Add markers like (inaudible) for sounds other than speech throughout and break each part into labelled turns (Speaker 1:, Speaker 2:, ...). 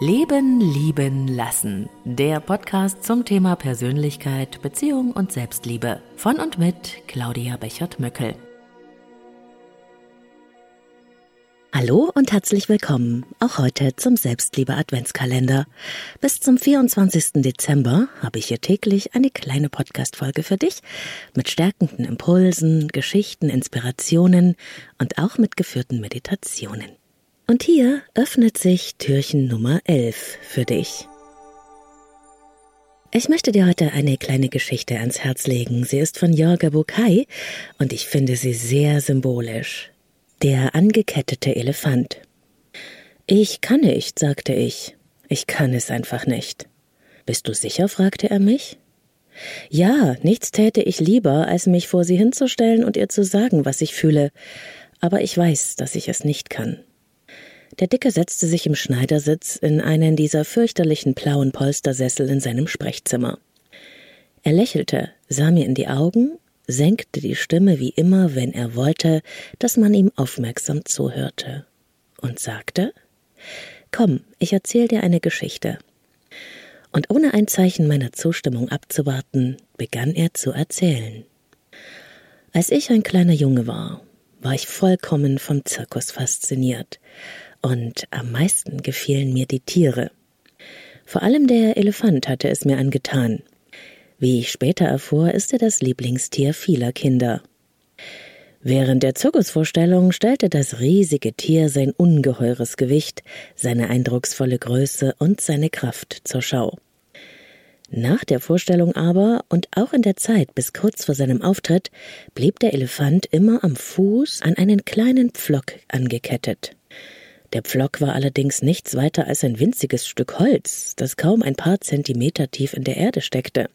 Speaker 1: Leben, Lieben, Lassen. Der Podcast zum Thema Persönlichkeit, Beziehung und Selbstliebe. Von und mit Claudia Bechert-Möckel.
Speaker 2: Hallo und herzlich willkommen, auch heute zum Selbstliebe Adventskalender. Bis zum 24. Dezember habe ich hier täglich eine kleine Podcast-Folge für dich mit stärkenden Impulsen, Geschichten, Inspirationen und auch mit geführten Meditationen. Und hier öffnet sich Türchen Nummer 11 für dich. Ich möchte dir heute eine kleine Geschichte ans Herz legen. Sie ist von Jorga Bukai und ich finde sie sehr symbolisch. Der angekettete Elefant. Ich kann nicht, sagte ich. Ich kann es einfach nicht. Bist du sicher? fragte er mich. Ja, nichts täte ich lieber, als mich vor sie hinzustellen und ihr zu sagen, was ich fühle, aber ich weiß, dass ich es nicht kann. Der Dicke setzte sich im Schneidersitz in einen dieser fürchterlichen blauen Polstersessel in seinem Sprechzimmer. Er lächelte, sah mir in die Augen, senkte die Stimme wie immer, wenn er wollte, dass man ihm aufmerksam zuhörte, und sagte Komm, ich erzähl dir eine Geschichte. Und ohne ein Zeichen meiner Zustimmung abzuwarten, begann er zu erzählen. Als ich ein kleiner Junge war, war ich vollkommen vom Zirkus fasziniert, und am meisten gefielen mir die Tiere. Vor allem der Elefant hatte es mir angetan. Wie ich später erfuhr, ist er das Lieblingstier vieler Kinder. Während der Zirkusvorstellung stellte das riesige Tier sein ungeheures Gewicht, seine eindrucksvolle Größe und seine Kraft zur Schau. Nach der Vorstellung aber und auch in der Zeit bis kurz vor seinem Auftritt blieb der Elefant immer am Fuß an einen kleinen Pflock angekettet. Der Pflock war allerdings nichts weiter als ein winziges Stück Holz, das kaum ein paar Zentimeter tief in der Erde steckte.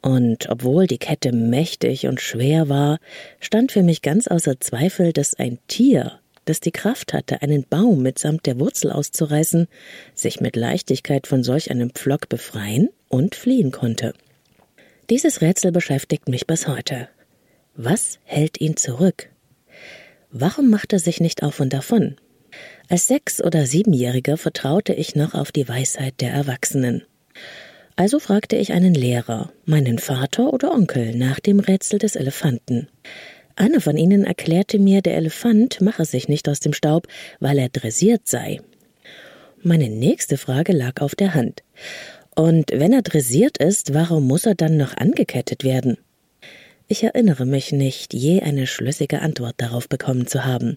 Speaker 2: Und obwohl die Kette mächtig und schwer war, stand für mich ganz außer Zweifel, dass ein Tier, das die Kraft hatte, einen Baum mitsamt der Wurzel auszureißen, sich mit Leichtigkeit von solch einem Pflock befreien und fliehen konnte. Dieses Rätsel beschäftigt mich bis heute. Was hält ihn zurück? Warum macht er sich nicht auf und davon? Als Sechs- oder Siebenjähriger vertraute ich noch auf die Weisheit der Erwachsenen. Also fragte ich einen Lehrer, meinen Vater oder Onkel, nach dem Rätsel des Elefanten. Einer von ihnen erklärte mir, der Elefant mache sich nicht aus dem Staub, weil er dressiert sei. Meine nächste Frage lag auf der Hand. Und wenn er dressiert ist, warum muss er dann noch angekettet werden? Ich erinnere mich nicht, je eine schlüssige Antwort darauf bekommen zu haben.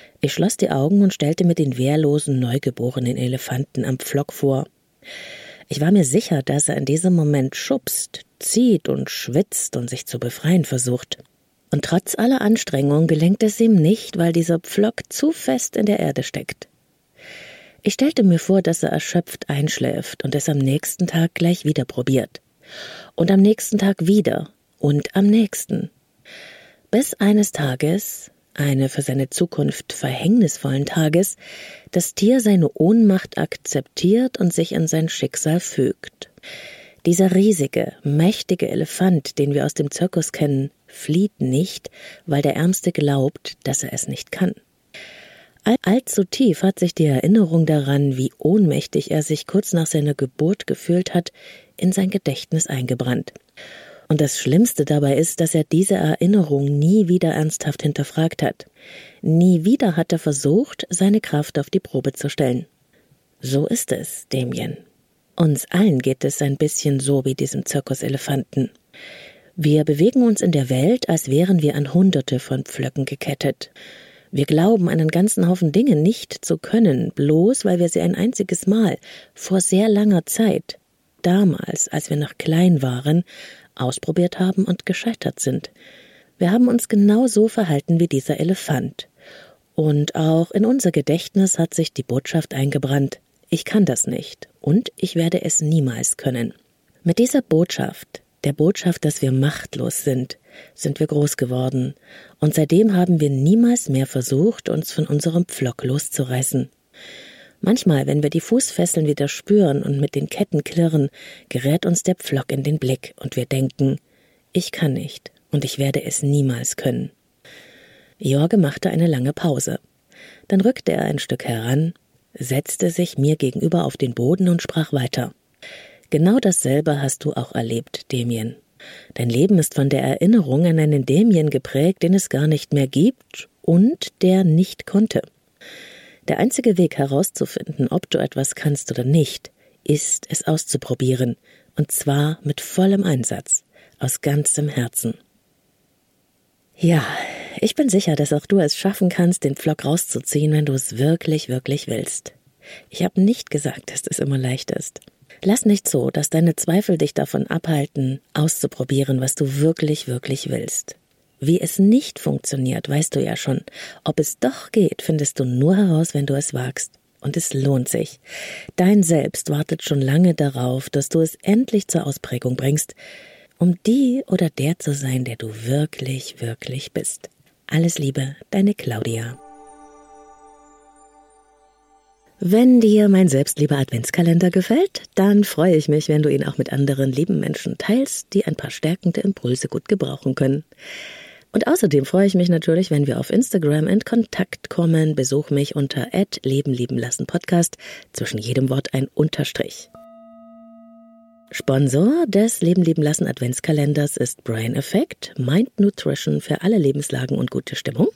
Speaker 2: Ich schloss die Augen und stellte mir den wehrlosen, neugeborenen Elefanten am Pflock vor. Ich war mir sicher, dass er in diesem Moment schubst, zieht und schwitzt und sich zu befreien versucht. Und trotz aller Anstrengung gelingt es ihm nicht, weil dieser Pflock zu fest in der Erde steckt. Ich stellte mir vor, dass er erschöpft einschläft und es am nächsten Tag gleich wieder probiert. Und am nächsten Tag wieder und am nächsten. Bis eines Tages eine für seine Zukunft verhängnisvollen Tages, das Tier seine Ohnmacht akzeptiert und sich in sein Schicksal fügt. Dieser riesige, mächtige Elefant, den wir aus dem Zirkus kennen, flieht nicht, weil der Ärmste glaubt, dass er es nicht kann. All, allzu tief hat sich die Erinnerung daran, wie ohnmächtig er sich kurz nach seiner Geburt gefühlt hat, in sein Gedächtnis eingebrannt. Und das Schlimmste dabei ist, dass er diese Erinnerung nie wieder ernsthaft hinterfragt hat. Nie wieder hat er versucht, seine Kraft auf die Probe zu stellen. So ist es, Damien. Uns allen geht es ein bisschen so wie diesem Zirkuselefanten. Wir bewegen uns in der Welt, als wären wir an Hunderte von Pflöcken gekettet. Wir glauben einen ganzen Haufen Dinge nicht zu können, bloß weil wir sie ein einziges Mal, vor sehr langer Zeit, damals, als wir noch klein waren, ausprobiert haben und gescheitert sind. Wir haben uns genau so verhalten wie dieser Elefant. Und auch in unser Gedächtnis hat sich die Botschaft eingebrannt, ich kann das nicht und ich werde es niemals können. Mit dieser Botschaft, der Botschaft, dass wir machtlos sind, sind wir groß geworden, und seitdem haben wir niemals mehr versucht, uns von unserem Pflock loszureißen. Manchmal, wenn wir die Fußfesseln wieder spüren und mit den Ketten klirren, gerät uns der Pflock in den Blick und wir denken, ich kann nicht und ich werde es niemals können. Jorge machte eine lange Pause. Dann rückte er ein Stück heran, setzte sich mir gegenüber auf den Boden und sprach weiter. Genau dasselbe hast du auch erlebt, Damien. Dein Leben ist von der Erinnerung an einen Damien geprägt, den es gar nicht mehr gibt und der nicht konnte. Der einzige Weg herauszufinden, ob du etwas kannst oder nicht, ist es auszuprobieren, und zwar mit vollem Einsatz, aus ganzem Herzen. Ja, ich bin sicher, dass auch du es schaffen kannst, den Flock rauszuziehen, wenn du es wirklich, wirklich willst. Ich habe nicht gesagt, dass es immer leicht ist. Lass nicht so, dass deine Zweifel dich davon abhalten, auszuprobieren, was du wirklich, wirklich willst. Wie es nicht funktioniert, weißt du ja schon. Ob es doch geht, findest du nur heraus, wenn du es wagst. Und es lohnt sich. Dein Selbst wartet schon lange darauf, dass du es endlich zur Ausprägung bringst, um die oder der zu sein, der du wirklich, wirklich bist. Alles Liebe, deine Claudia. Wenn dir mein Selbstliebe Adventskalender gefällt, dann freue ich mich, wenn du ihn auch mit anderen lieben Menschen teilst, die ein paar stärkende Impulse gut gebrauchen können. Und außerdem freue ich mich natürlich, wenn wir auf Instagram in Kontakt kommen. Besuch mich unter Leben lieben lassen Podcast. Zwischen jedem Wort ein Unterstrich. Sponsor des Leben lieben lassen Adventskalenders ist Brain Effect, Mind Nutrition für alle Lebenslagen und gute Stimmung.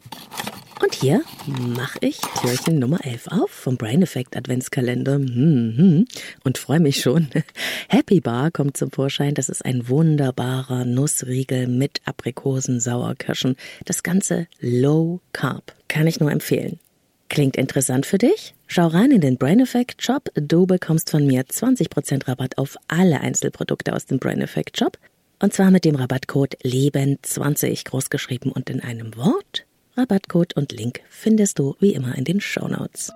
Speaker 2: Und hier mache ich Türchen Nummer 11 auf vom Brain Effect Adventskalender mhm. und freue mich schon. (laughs) Happy Bar kommt zum Vorschein. Das ist ein wunderbarer Nussriegel mit Aprikosen, Sauerkirschen. Das Ganze Low Carb. Kann ich nur empfehlen. Klingt interessant für dich? Schau rein in den Brain Effect Shop. Du bekommst von mir 20% Rabatt auf alle Einzelprodukte aus dem Brain Effect Shop. Und zwar mit dem Rabattcode LEBEN20 großgeschrieben und in einem Wort Rabattcode und Link findest du wie immer in den Show Notes.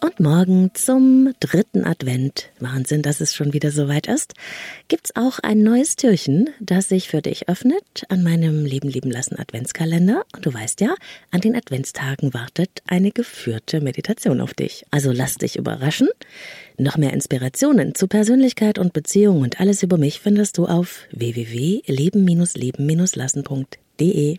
Speaker 2: Und morgen zum dritten Advent, Wahnsinn, dass es schon wieder so weit ist, gibt's auch ein neues Türchen, das sich für dich öffnet an meinem Leben lieben lassen Adventskalender. Und du weißt ja, an den Adventstagen wartet eine geführte Meditation auf dich. Also lass dich überraschen. Noch mehr Inspirationen zu Persönlichkeit und Beziehung und alles über mich findest du auf www.leben-leben-lassen.de.